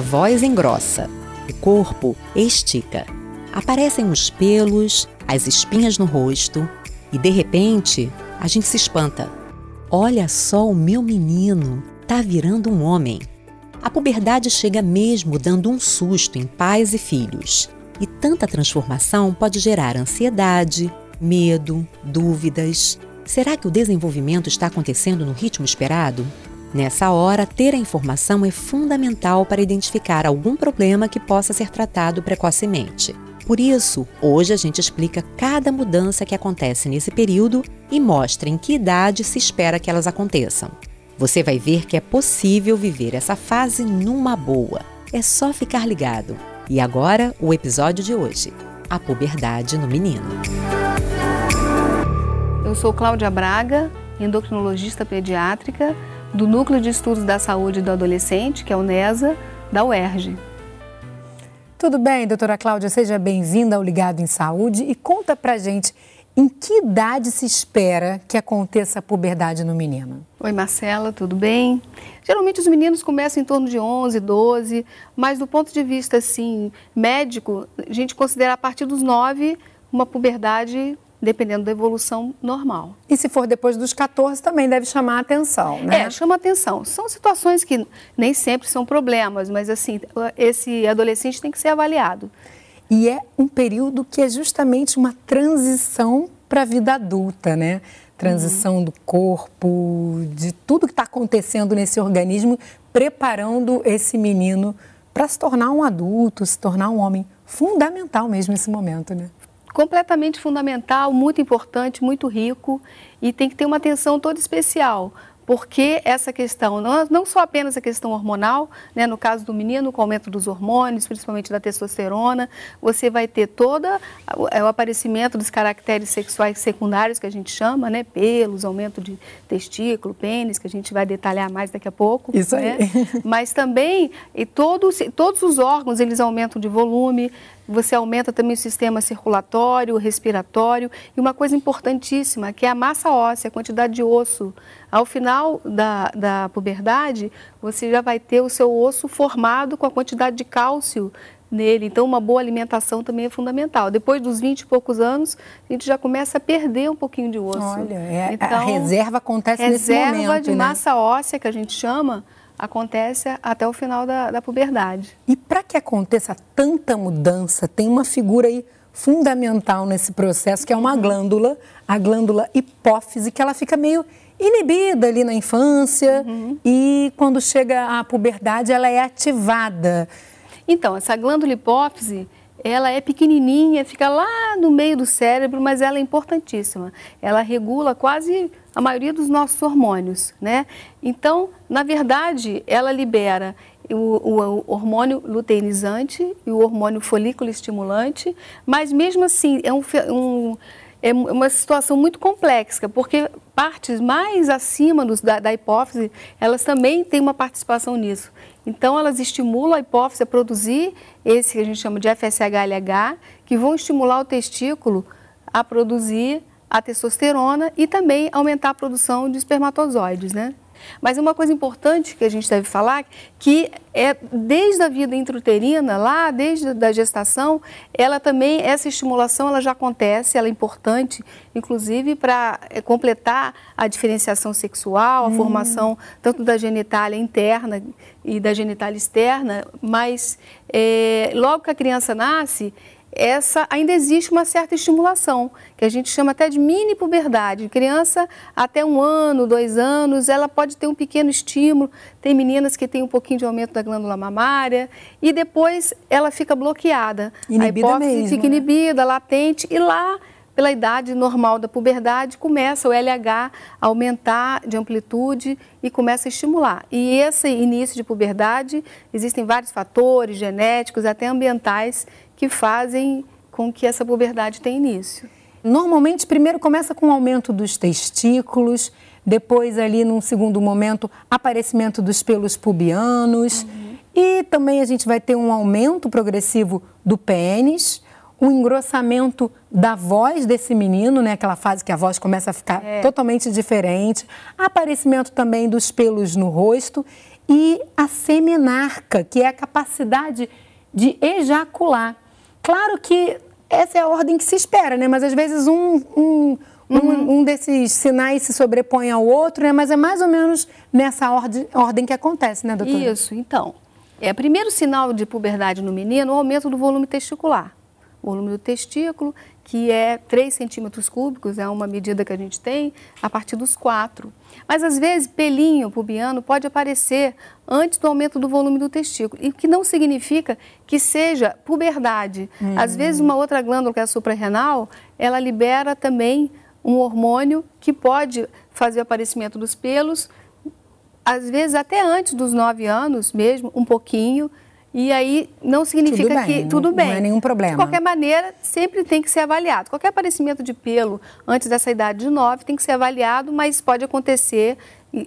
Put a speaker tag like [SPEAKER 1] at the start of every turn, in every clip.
[SPEAKER 1] a voz engrossa, o corpo estica. Aparecem os pelos, as espinhas no rosto e de repente a gente se espanta. Olha só o meu menino, tá virando um homem. A puberdade chega mesmo dando um susto em pais e filhos. E tanta transformação pode gerar ansiedade, medo, dúvidas. Será que o desenvolvimento está acontecendo no ritmo esperado? Nessa hora, ter a informação é fundamental para identificar algum problema que possa ser tratado precocemente. Por isso, hoje a gente explica cada mudança que acontece nesse período e mostra em que idade se espera que elas aconteçam. Você vai ver que é possível viver essa fase numa boa. É só ficar ligado. E agora, o episódio de hoje: a puberdade no menino.
[SPEAKER 2] Eu sou Cláudia Braga, endocrinologista pediátrica do Núcleo de Estudos da Saúde do Adolescente, que é o NESA, da UERJ.
[SPEAKER 3] Tudo bem, doutora Cláudia? Seja bem-vinda ao Ligado em Saúde e conta pra gente em que idade se espera que aconteça a puberdade no menino?
[SPEAKER 2] Oi, Marcela, tudo bem? Geralmente os meninos começam em torno de 11, 12, mas do ponto de vista assim, médico, a gente considera a partir dos 9 uma puberdade dependendo da evolução normal.
[SPEAKER 3] E se for depois dos 14, também deve chamar a atenção, né?
[SPEAKER 2] É, chama atenção. São situações que nem sempre são problemas, mas assim, esse adolescente tem que ser avaliado.
[SPEAKER 3] E é um período que é justamente uma transição para a vida adulta, né? Transição uhum. do corpo, de tudo que está acontecendo nesse organismo, preparando esse menino para se tornar um adulto, se tornar um homem. Fundamental mesmo esse momento, né?
[SPEAKER 2] Completamente fundamental, muito importante, muito rico e tem que ter uma atenção toda especial, porque essa questão, não, só apenas a questão hormonal, né, no caso do menino, com o aumento dos hormônios, principalmente da testosterona, você vai ter todo o aparecimento dos caracteres sexuais secundários, que a gente chama, né, pelos, aumento de testículo, pênis, que a gente vai detalhar mais daqui a pouco.
[SPEAKER 3] Isso né? aí.
[SPEAKER 2] Mas também, e todos, todos os órgãos, eles aumentam de volume, você aumenta também o sistema circulatório, respiratório e uma coisa importantíssima, que é a massa óssea, a quantidade de osso. Ao final da, da puberdade, você já vai ter o seu osso formado com a quantidade de cálcio nele. Então, uma boa alimentação também é fundamental. Depois dos 20 e poucos anos, a gente já começa a perder um pouquinho de osso.
[SPEAKER 3] Olha, é, então, a reserva acontece nesse momento,
[SPEAKER 2] Reserva de
[SPEAKER 3] né?
[SPEAKER 2] massa óssea, que a gente chama, acontece até o final da, da puberdade.
[SPEAKER 3] E para que aconteça tanta mudança, tem uma figura aí fundamental nesse processo, que é uma glândula, a glândula hipófise, que ela fica meio inibida ali na infância uhum. e quando chega à puberdade ela é ativada.
[SPEAKER 2] Então, essa glândula hipófise, ela é pequenininha, fica lá no meio do cérebro, mas ela é importantíssima. Ela regula quase a maioria dos nossos hormônios, né? Então, na verdade, ela libera o, o, o, hormônio luteinizante e o hormônio folículo estimulante, mas mesmo assim é, um, um, é uma situação muito complexa, porque partes mais acima dos, da, da hipófise, elas também têm uma participação nisso. Então, elas estimulam a hipófise a produzir esse que a gente chama de FSH-LH, que vão estimular o testículo a produzir a testosterona e também aumentar a produção de espermatozoides, né? Mas uma coisa importante que a gente deve falar, que é desde a vida intrauterina, lá desde a gestação, ela também, essa estimulação ela já acontece, ela é importante, inclusive para é, completar a diferenciação sexual, a hum. formação tanto da genitália interna e da genitália externa, mas é, logo que a criança nasce, essa ainda existe uma certa estimulação, que a gente chama até de mini puberdade. Criança até um ano, dois anos, ela pode ter um pequeno estímulo. Tem meninas que têm um pouquinho de aumento da glândula mamária e depois ela fica bloqueada.
[SPEAKER 3] Inibida
[SPEAKER 2] a hipófise
[SPEAKER 3] mesmo,
[SPEAKER 2] fica
[SPEAKER 3] né?
[SPEAKER 2] inibida, latente e lá pela idade normal da puberdade, começa o LH a aumentar de amplitude e começa a estimular. E esse início de puberdade, existem vários fatores genéticos, até ambientais, que fazem com que essa puberdade tenha início.
[SPEAKER 3] Normalmente, primeiro começa com o aumento dos testículos, depois ali num segundo momento, aparecimento dos pelos pubianos uhum. e também a gente vai ter um aumento progressivo do pênis, um engrossamento da voz desse menino, né? Aquela fase que a voz começa a ficar é. totalmente diferente, aparecimento também dos pelos no rosto e a semenarca, que é a capacidade de ejacular. Claro que essa é a ordem que se espera, né? Mas às vezes um, um, uhum. um, desses sinais se sobrepõe ao outro, né? Mas é mais ou menos nessa ordem, ordem que acontece, né, doutora?
[SPEAKER 2] Isso, então. É, primeiro sinal de puberdade no menino, o aumento do volume testicular. O volume do testículo, que é 3 centímetros cúbicos, é uma medida que a gente tem a partir dos 4. Mas às vezes pelinho pubiano pode aparecer antes do aumento do volume do testículo, e que não significa que seja puberdade. Uhum. Às vezes uma outra glândula que é a suprarrenal, ela libera também um hormônio que pode fazer o aparecimento dos pelos, às vezes até antes dos 9 anos mesmo, um pouquinho, e aí não significa tudo que tudo bem.
[SPEAKER 3] Não é nenhum problema.
[SPEAKER 2] De qualquer maneira, sempre tem que ser avaliado. Qualquer aparecimento de pelo antes dessa idade de 9 tem que ser avaliado, mas pode acontecer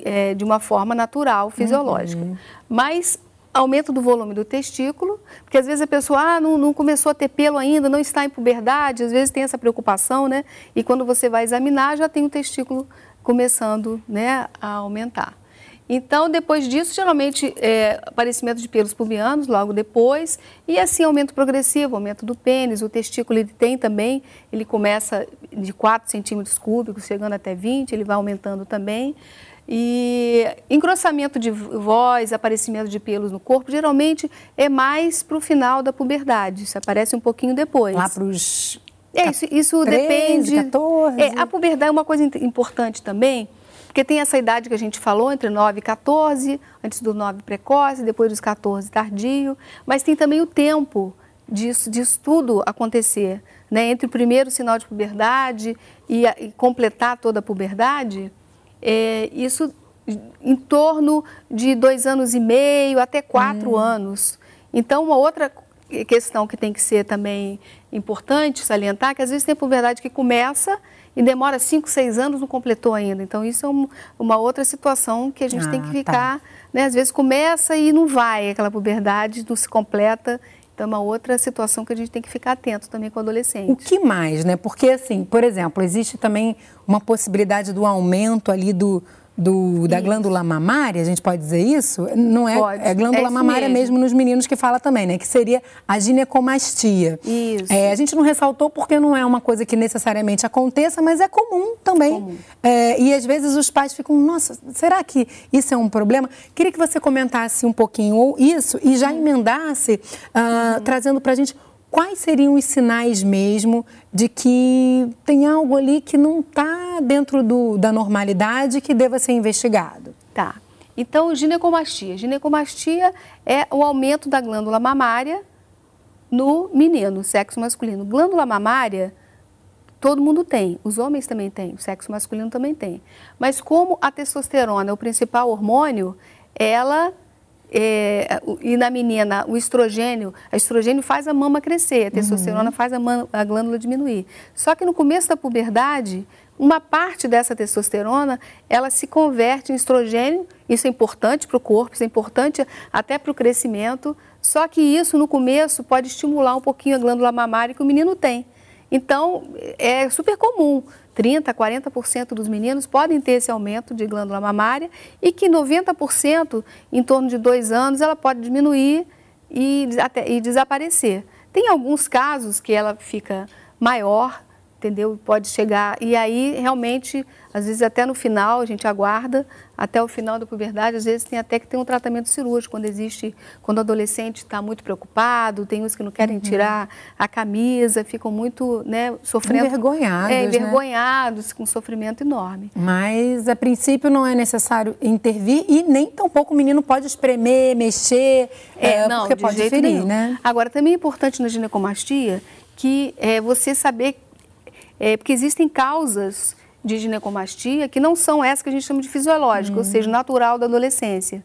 [SPEAKER 2] é, de uma forma natural, fisiológica. Uhum. Mas aumento do volume do testículo, porque às vezes a pessoa ah, não, não, começou a ter pelo ainda, não está em puberdade, às vezes tem essa preocupação, né? E quando você vai examinar, já tem o testículo começando né, a aumentar. Então, depois disso, geralmente, é, aparecimento de pelos pubianos, logo depois, e assim, aumento progressivo, aumento do pênis, o testículo ele tem também, ele começa de 4 centímetros cúbicos, chegando até 20, ele vai aumentando também. E engrossamento de voz, aparecimento de pelos no corpo, geralmente é mais para o final da puberdade, isso aparece um pouquinho depois.
[SPEAKER 3] Lá para os.
[SPEAKER 2] É, isso, isso 13, depende.
[SPEAKER 3] 14.
[SPEAKER 2] É, a puberdade é uma coisa importante também, porque tem essa idade que a gente falou, entre 9 e 14, antes do 9 precoce, depois dos 14 tardio, mas tem também o tempo disso, disso tudo acontecer. Né? Entre o primeiro sinal de puberdade e, a, e completar toda a puberdade, é, isso em torno de dois anos e meio até quatro hum. anos. Então, uma outra questão que tem que ser também importante salientar, que às vezes tem puberdade que começa e demora 5, 6 anos, não completou ainda. Então, isso é um, uma outra situação que a gente ah, tem que tá. ficar. Tá. Né? Às vezes começa e não vai, aquela puberdade não se completa. Então, é uma outra situação que a gente tem que ficar atento também com o adolescente.
[SPEAKER 3] O que mais, né? Porque, assim, por exemplo, existe também uma possibilidade do aumento ali do, do, da glândula mamária, a gente pode dizer isso? Não é, pode. é glândula é mamária mesmo. mesmo. nos meninos que fala também, né? Que seria a ginecomastia.
[SPEAKER 2] Isso.
[SPEAKER 3] É, a gente não ressaltou porque não é uma coisa que necessariamente aconteça, mas é comum também. Comum. É, e às vezes os pais ficam, nossa, será que isso é um problema? Queria que você comentasse um pouquinho isso e já emendasse, uh, uhum. trazendo para a gente quais seriam os sinais mesmo de que tem algo ali que não está dentro do, da normalidade que deva ser investigado?
[SPEAKER 2] Tá. Então, ginecomastia. Ginecomastia é o aumento da glândula mamária no menino, sexo masculino. Glândula mamária, todo mundo tem, os homens também têm, o sexo masculino também tem. Mas como a testosterona é o principal hormônio, ela é, e na menina, o estrogênio, a estrogênio faz a mama crescer, a testosterona uhum. faz a, a, glândula diminuir. Só que no começo da puberdade, uma parte dessa testosterona, ela se converte em estrogênio, isso é importante para o corpo, isso é importante até para o crescimento, só que isso no começo pode estimular um pouquinho a glândula mamária que o menino tem. Então, é super comum. 30%, 40% dos meninos podem ter esse aumento de glândula mamária e que 90%, em torno de dois anos, ela pode diminuir e, até, e desaparecer. Tem alguns casos que ela fica maior, entendeu? Pode chegar. E aí, realmente, às vezes até no final, a gente aguarda até o final da puberdade, às vezes tem até que ter um tratamento cirúrgico, quando existe, quando o adolescente está muito preocupado, tem uns que não querem uhum. tirar a camisa, ficam muito, né, sofrendo.
[SPEAKER 3] Envergonhados.
[SPEAKER 2] É, né? envergonhados, né? com sofrimento enorme.
[SPEAKER 3] Mas, a princípio, não é necessário intervir e nem tampouco o menino pode espremer, mexer,
[SPEAKER 2] é, é não, porque pode ferir, nenhum. né? Agora, também é importante na ginecomastia que é, você saber é, porque existem causas de ginecomastia que não são essas que a gente chama de fisiológica, uhum. ou seja, natural da adolescência.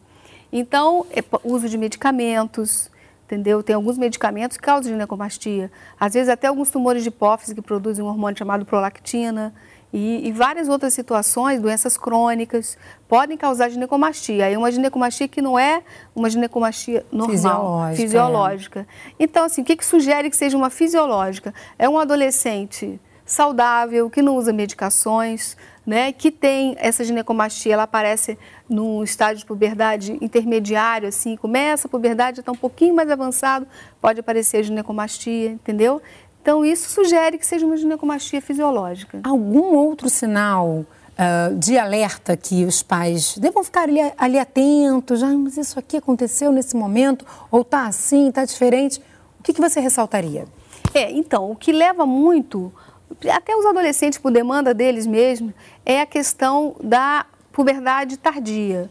[SPEAKER 2] Então, é, uso de medicamentos, entendeu? Tem alguns medicamentos que causam ginecomastia. Às vezes até alguns tumores de hipófise que produzem um hormônio chamado prolactina. E, e, várias outras situações, doenças crônicas, podem causar ginecomastia. Aí uma ginecomastia que não é uma ginecomastia normal, fisiológica. fisiológica. É. Então, assim, o que, que sugere que seja uma fisiológica? É um adolescente saudável, que não usa medicações, né, que tem essa ginecomastia, ela aparece no estágio de puberdade intermediário, assim, começa a puberdade, está um pouquinho mais avançado, pode aparecer a ginecomastia, entendeu? Então, isso sugere que seja uma ginecomastia fisiológica.
[SPEAKER 3] Algum outro sinal uh, de alerta que os pais devam ficar ali, ali atentos? Ah, mas isso aqui aconteceu nesse momento? Ou está assim, está diferente? O que, que você ressaltaria?
[SPEAKER 2] É, então, o que leva muito, até os adolescentes por demanda deles mesmos, é a questão da puberdade tardia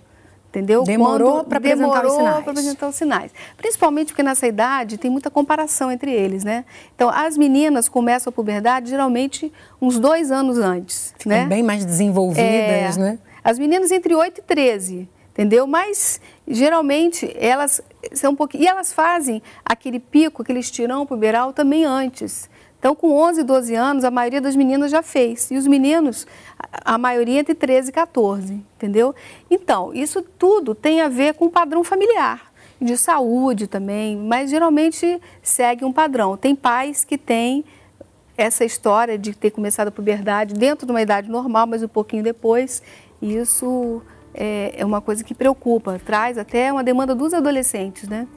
[SPEAKER 2] entendeu?
[SPEAKER 3] Demorou para apresentar
[SPEAKER 2] apresentar os sinais. Principalmente porque nessa idade tem muita comparação entre eles, né? Então, as meninas começam a puberdade geralmente uns dois anos antes,
[SPEAKER 3] Ficam
[SPEAKER 2] né?
[SPEAKER 3] bem mais desenvolvidas, é, né?
[SPEAKER 2] As meninas entre 8 e 13, entendeu? Mas, geralmente, elas são um pouquinho... E elas fazem aquele pico, aquele estirão puberal também antes. Então, com 11, 12 anos, a maioria das meninas já fez. E os meninos, a maioria entre 13 e 14, entendeu? Então, isso tudo tem a ver com o padrão familiar, de saúde também, mas geralmente segue um padrão. Tem pais que têm essa história de ter começado a puberdade dentro de uma idade normal, mas um pouquinho depois. E isso é, é uma coisa que preocupa, traz até uma demanda dos adolescentes, né?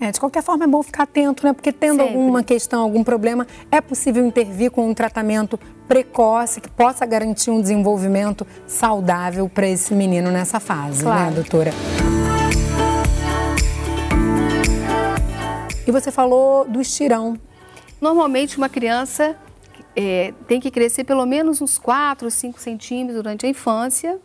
[SPEAKER 3] É, de qualquer forma é bom ficar atento, né? Porque tendo Sempre. alguma questão, algum problema, é possível intervir com um tratamento precoce que possa garantir um desenvolvimento saudável para esse menino nessa fase, né, claro. né, doutora? E você falou do estirão.
[SPEAKER 2] Normalmente uma criança é, tem que crescer pelo menos uns 4 ou 5 centímetros durante a infância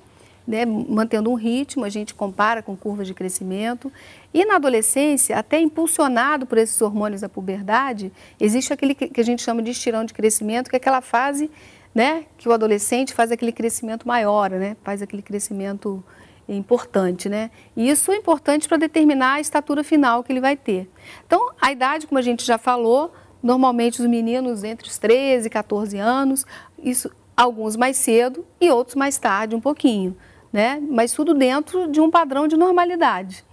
[SPEAKER 2] né, mantendo um ritmo, a gente compara com curvas de crescimento. E na adolescência, até impulsionado por esses hormônios da puberdade, existe aquele que a gente chama de estirão de crescimento, que é aquela fase né, que o adolescente faz aquele crescimento maior, né, faz aquele crescimento importante, né? E isso é importante para determinar a estatura final que ele vai ter. Então, a idade, como a gente já falou, normalmente os meninos entre os 13 e 14 anos, isso alguns mais cedo e outros mais tarde um pouquinho né? Mas tudo dentro de um padrão de normalidade.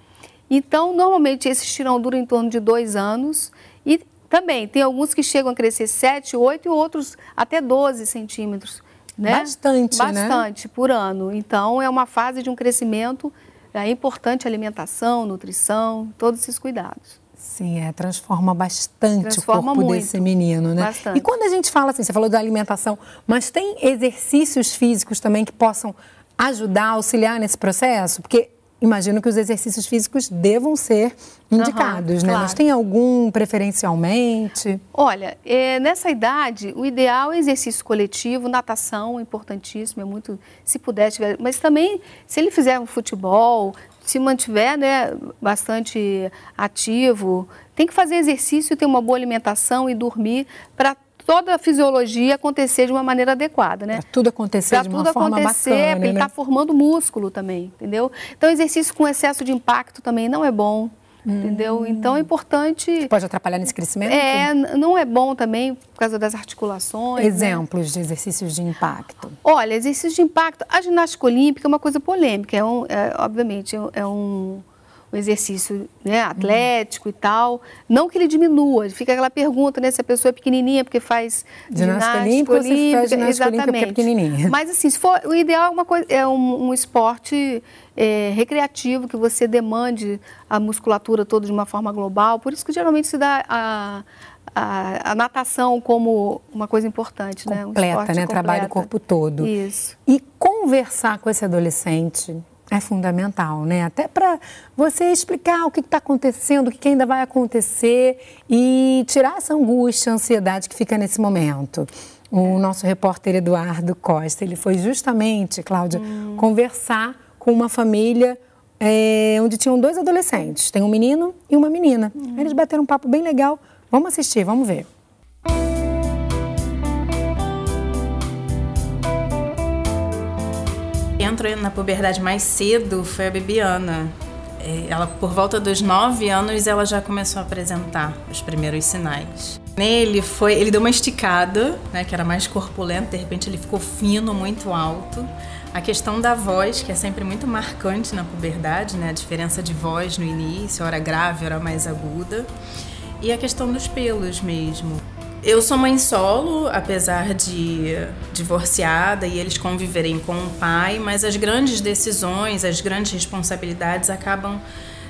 [SPEAKER 2] Então, normalmente esse estirão dura em torno de dois anos e também tem alguns que chegam a crescer 7, 8 e outros até 12 centímetros. Né?
[SPEAKER 3] Bastante,
[SPEAKER 2] né? Bastante
[SPEAKER 3] né?
[SPEAKER 2] por ano. Então, é uma fase de um crescimento, é importante alimentação, nutrição, todos esses cuidados.
[SPEAKER 3] Sim, é, transforma bastante transforma o corpo muito, desse menino, né?
[SPEAKER 2] Bastante.
[SPEAKER 3] E quando a gente fala assim, você falou da alimentação, mas tem exercícios físicos também que possam ajudar, auxiliar nesse processo? Porque imagino que os exercícios físicos devam ser indicados,
[SPEAKER 2] uhum,
[SPEAKER 3] né?
[SPEAKER 2] Claro.
[SPEAKER 3] Mas tem algum preferencialmente?
[SPEAKER 2] Olha, é, nessa idade, o ideal é exercício coletivo, natação, importantíssimo, é muito, se puder, tiver, mas também, se ele fizer um futebol, se mantiver né, bastante ativo, tem que fazer exercício, ter uma boa alimentação e dormir para toda a fisiologia acontecer de uma maneira adequada, né?
[SPEAKER 3] Pra tudo acontecer pra de uma forma
[SPEAKER 2] acontecer,
[SPEAKER 3] bacana,
[SPEAKER 2] ele estar
[SPEAKER 3] né?
[SPEAKER 2] tá formando músculo também, entendeu? Então, exercício com excesso de impacto também não é bom. Hum. Entendeu? Então é importante.
[SPEAKER 3] Pode atrapalhar nesse crescimento?
[SPEAKER 2] É, não é bom também por causa das articulações.
[SPEAKER 3] Né? Exemplos né? de exercícios de impacto.
[SPEAKER 2] Olha, exercícios de impacto. A ginástica olímpica é uma coisa polêmica. É um, é, obviamente, é um um exercício né, atlético uhum. e tal. Não que ele diminua, fica aquela pergunta, né, se a pessoa é pequenininha porque faz ginástica, ginástica olímpica, olímpica faz ginástica exatamente. olímpica
[SPEAKER 3] porque é pequenininha.
[SPEAKER 2] Mas assim, se for, o ideal é, uma coisa, é um, um esporte é, recreativo, que você demande a musculatura toda de uma forma global. Por isso que geralmente se dá a, a, a, natação como uma coisa importante,
[SPEAKER 3] completa,
[SPEAKER 2] né? Um
[SPEAKER 3] né? Completa, né? Trabalha o corpo todo.
[SPEAKER 2] Isso.
[SPEAKER 3] E conversar com esse adolescente é fundamental, né? Até para você explicar o que está acontecendo, o que ainda vai acontecer e tirar essa angústia, ansiedade que fica nesse momento. O nosso repórter Eduardo Costa, ele foi justamente, Cláudia, hum. conversar com uma família é, onde tinham dois adolescentes. Tem um menino e uma menina. Hum. Eles bateram um papo bem legal. Vamos assistir, vamos ver.
[SPEAKER 4] Entrou na puberdade mais cedo foi a Bibiana. É, ela, por volta dos 9 anos, ela já começou a apresentar os primeiros sinais. Nele foi, ele deu uma esticada, né, que era mais corpulento, de repente ele ficou fino, muito alto. A questão da voz, que é sempre muito marcante na puberdade, né, a diferença de voz no início, hora grave, hora mais aguda. E a questão dos pelos mesmo. Eu sou mãe solo, apesar de divorciada e eles conviverem com o pai, mas as grandes decisões, as grandes responsabilidades acabam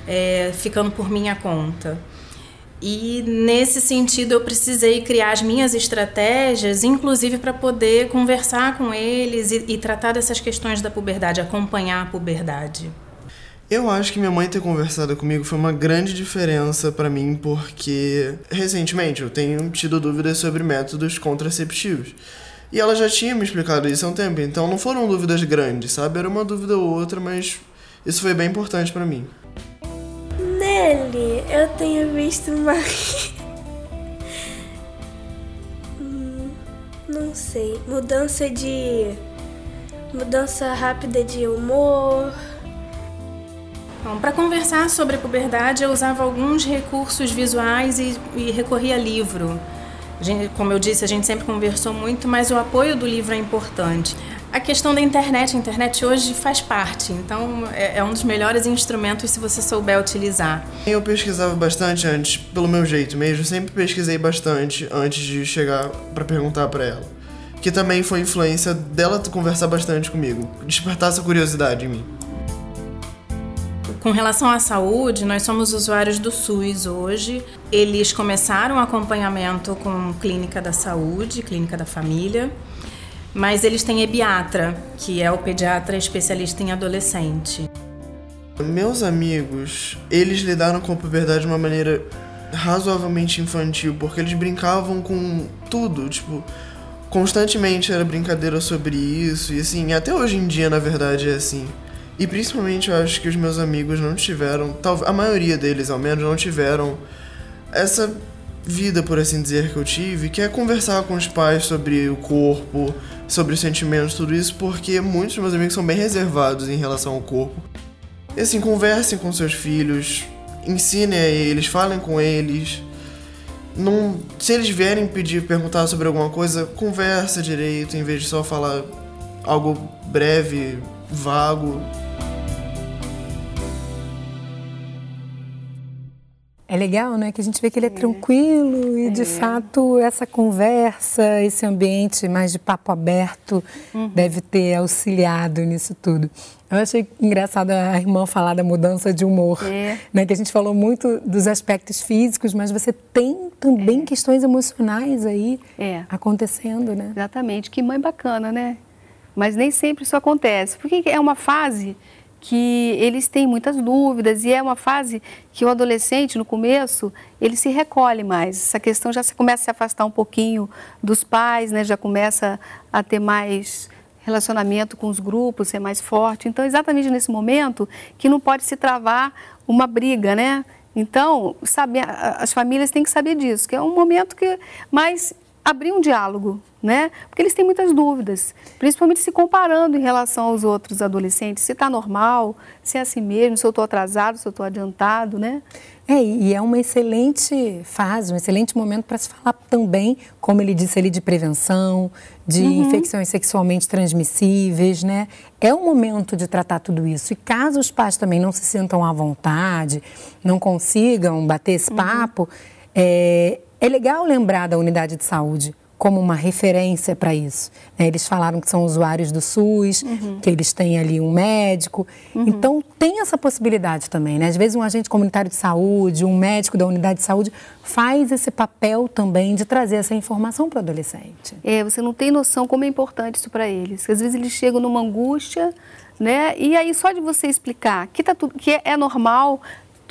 [SPEAKER 4] é, ficando por minha conta. E nesse sentido eu precisei criar as minhas estratégias, inclusive para poder conversar com eles e, e tratar dessas questões da puberdade, acompanhar a puberdade.
[SPEAKER 5] Eu acho que minha mãe ter conversado comigo foi uma grande diferença para mim, porque recentemente eu tenho tido dúvidas sobre métodos contraceptivos. E ela já tinha me explicado isso há um tempo, então não foram dúvidas grandes, sabe? Era uma dúvida ou outra, mas isso foi bem importante para mim.
[SPEAKER 6] Nele, eu tenho visto mais. Hum, não sei. Mudança de. Mudança rápida de humor
[SPEAKER 4] Bom, para conversar sobre a puberdade, eu usava alguns recursos visuais e, e recorria a livro. Gente, como eu disse, a gente sempre conversou muito, mas o apoio do livro é importante. A questão da internet, a internet hoje faz parte, então é, é um dos melhores instrumentos se você souber utilizar.
[SPEAKER 5] Eu pesquisava bastante antes, pelo meu jeito mesmo, sempre pesquisei bastante antes de chegar para perguntar para ela. Que também foi influência dela conversar bastante comigo, despertar essa curiosidade em mim.
[SPEAKER 4] Com relação à saúde, nós somos usuários do SUS hoje. Eles começaram o acompanhamento com clínica da saúde, clínica da família, mas eles têm Ebiatra, que é o pediatra especialista em adolescente.
[SPEAKER 5] Meus amigos, eles lidaram com a puberdade de uma maneira razoavelmente infantil, porque eles brincavam com tudo, tipo, constantemente era brincadeira sobre isso, e assim, até hoje em dia, na verdade, é assim. E principalmente eu acho que os meus amigos não tiveram, a maioria deles ao menos, não tiveram essa vida, por assim dizer, que eu tive, que é conversar com os pais sobre o corpo, sobre os sentimentos, tudo isso, porque muitos dos meus amigos são bem reservados em relação ao corpo. E assim, conversem com seus filhos, ensinem a eles, falem com eles. Não, se eles vierem pedir, perguntar sobre alguma coisa, conversa direito, em vez de só falar algo breve, vago.
[SPEAKER 3] É legal, né? Que a gente vê que ele é, é. tranquilo e, é. de fato, essa conversa, esse ambiente mais de papo aberto uhum. deve ter auxiliado nisso tudo. Eu achei engraçado a irmã falar da mudança de humor, é. né? Que a gente falou muito dos aspectos físicos, mas você tem também é. questões emocionais aí é. acontecendo, né?
[SPEAKER 2] Exatamente. Que mãe bacana, né? Mas nem sempre isso acontece, porque é uma fase que eles têm muitas dúvidas e é uma fase que o adolescente, no começo, ele se recolhe mais. Essa questão já se começa a se afastar um pouquinho dos pais, né? já começa a ter mais relacionamento com os grupos, ser mais forte. Então, exatamente nesse momento que não pode se travar uma briga, né? Então, sabe, as famílias têm que saber disso, que é um momento que mais abrir um diálogo, né? Porque eles têm muitas dúvidas, principalmente se comparando em relação aos outros adolescentes, se está normal, se é assim mesmo, se eu estou atrasado, se eu estou adiantado, né?
[SPEAKER 3] É, e é uma excelente fase, um excelente momento para se falar também, como ele disse ali, de prevenção, de uhum. infecções sexualmente transmissíveis, né? É o momento de tratar tudo isso. E caso os pais também não se sintam à vontade, não consigam bater esse uhum. papo, é, é legal lembrar da unidade de saúde como uma referência para isso. Né? Eles falaram que são usuários do SUS, uhum. que eles têm ali um médico. Uhum. Então, tem essa possibilidade também. Né? Às vezes, um agente comunitário de saúde, um médico da unidade de saúde, faz esse papel também de trazer essa informação para o adolescente.
[SPEAKER 2] É, você não tem noção como é importante isso para eles. Às vezes, eles chegam numa angústia, né? e aí, só de você explicar que, tá tudo, que é normal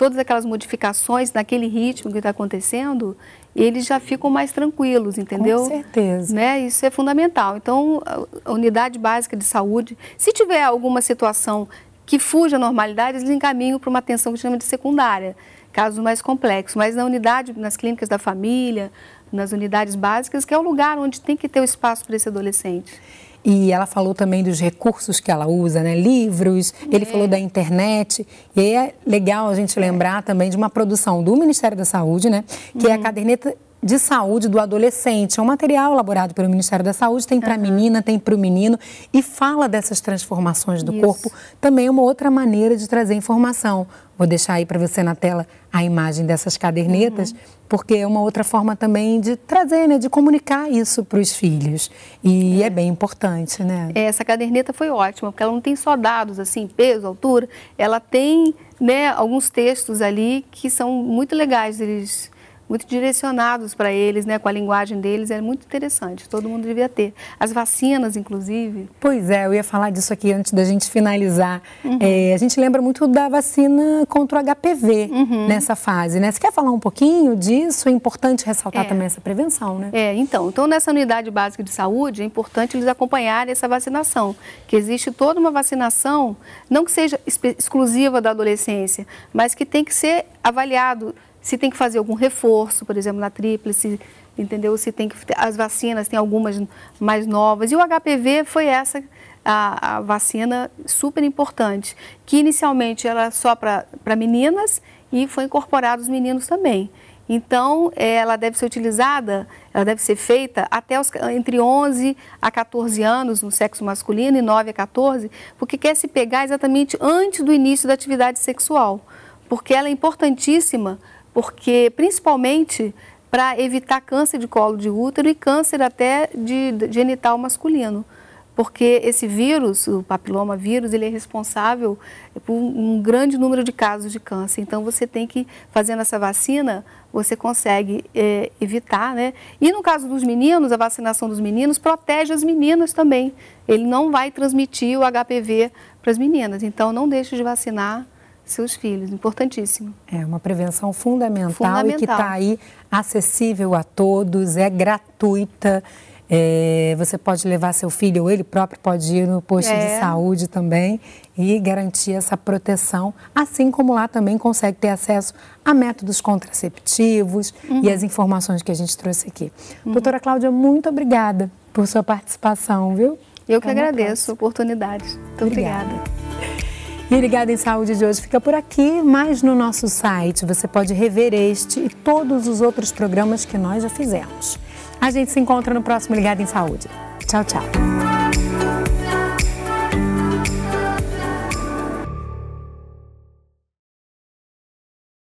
[SPEAKER 2] todas aquelas modificações naquele ritmo que está acontecendo, eles já ficam mais tranquilos, entendeu?
[SPEAKER 3] Com certeza.
[SPEAKER 2] Né? Isso é fundamental. Então, a unidade básica de saúde, se tiver alguma situação que fuja à normalidade, eles encaminham para uma atenção que chama de secundária, casos mais complexos. Mas na unidade, nas clínicas da família, nas unidades básicas, que é o lugar onde tem que ter o espaço para esse adolescente.
[SPEAKER 3] E ela falou também dos recursos que ela usa, né? Livros, é. ele falou da internet. E é legal a gente lembrar também de uma produção do Ministério da Saúde, né? Que uhum. é a uhum. caderneta de saúde do adolescente. É um material elaborado pelo Ministério da Saúde, tem para a uhum. menina, tem para o menino e fala dessas transformações do Isso. corpo. Também é uma outra maneira de trazer informação. Vou deixar aí para você na tela a imagem dessas cadernetas, uhum. porque é uma outra forma também de trazer, né, de comunicar isso para os filhos. E é. é. bem importante, né?
[SPEAKER 2] É, essa caderneta foi ótima, porque ela não tem só dados assim, peso, altura, ela tem né, alguns textos ali que são muito legais. Eles muito direcionados para eles, né, com a linguagem deles, é muito interessante. Todo mundo devia ter. As vacinas, inclusive.
[SPEAKER 3] Pois é, eu ia falar disso aqui antes da gente finalizar. Uhum. É, a gente lembra muito da vacina contra o HPV uhum. nessa fase, né? Você quer falar um pouquinho disso? É importante ressaltar é. também essa prevenção, né?
[SPEAKER 2] É, então, então nessa unidade básica de saúde é importante eles acompanharem essa vacinação, que existe toda uma vacinação, não que seja exclusiva da adolescência, mas que tem que ser avaliado se tem que fazer algum reforço, por exemplo, na tríplice, entendeu? Se tem que as vacinas tem algumas mais novas e o HPV foi essa a, a vacina super importante, que inicialmente era só para meninas e foi incorporado os meninos também. Então, ela deve ser utilizada, ela deve ser feita até os, entre 11 a 14 anos no sexo masculino e 9 a 14, porque quer se pegar exatamente antes do início da atividade sexual, porque ela é importantíssima porque principalmente para evitar câncer de colo de útero e câncer até de, genital masculino. Porque esse vírus, o papiloma vírus, ele é responsável por um grande número de casos de câncer. Então, você tem que, fazendo essa vacina, você consegue é, evitar, né? E no caso dos meninos, a vacinação dos meninos protege as meninas também. Ele não vai transmitir o HPV para as meninas. Então, não deixe de vacinar seus filhos, importantíssimo.
[SPEAKER 3] É uma prevenção fundamental, fundamental. e que está aí acessível a todos, é gratuita. É, você pode levar seu filho ou ele próprio pode ir no posto é. de saúde também e garantir essa proteção, assim como lá também consegue ter acesso a métodos contraceptivos uhum. e as informações que a gente trouxe aqui. Uhum. Doutora Cláudia, muito obrigada por sua participação, viu?
[SPEAKER 2] Eu que agradeço a oportunidade. Muito obrigada. obrigada.
[SPEAKER 3] E Ligado em Saúde de hoje fica por aqui, mas no nosso site você pode rever este e todos os outros programas que nós já fizemos. A gente se encontra no próximo Ligado em Saúde. Tchau, tchau.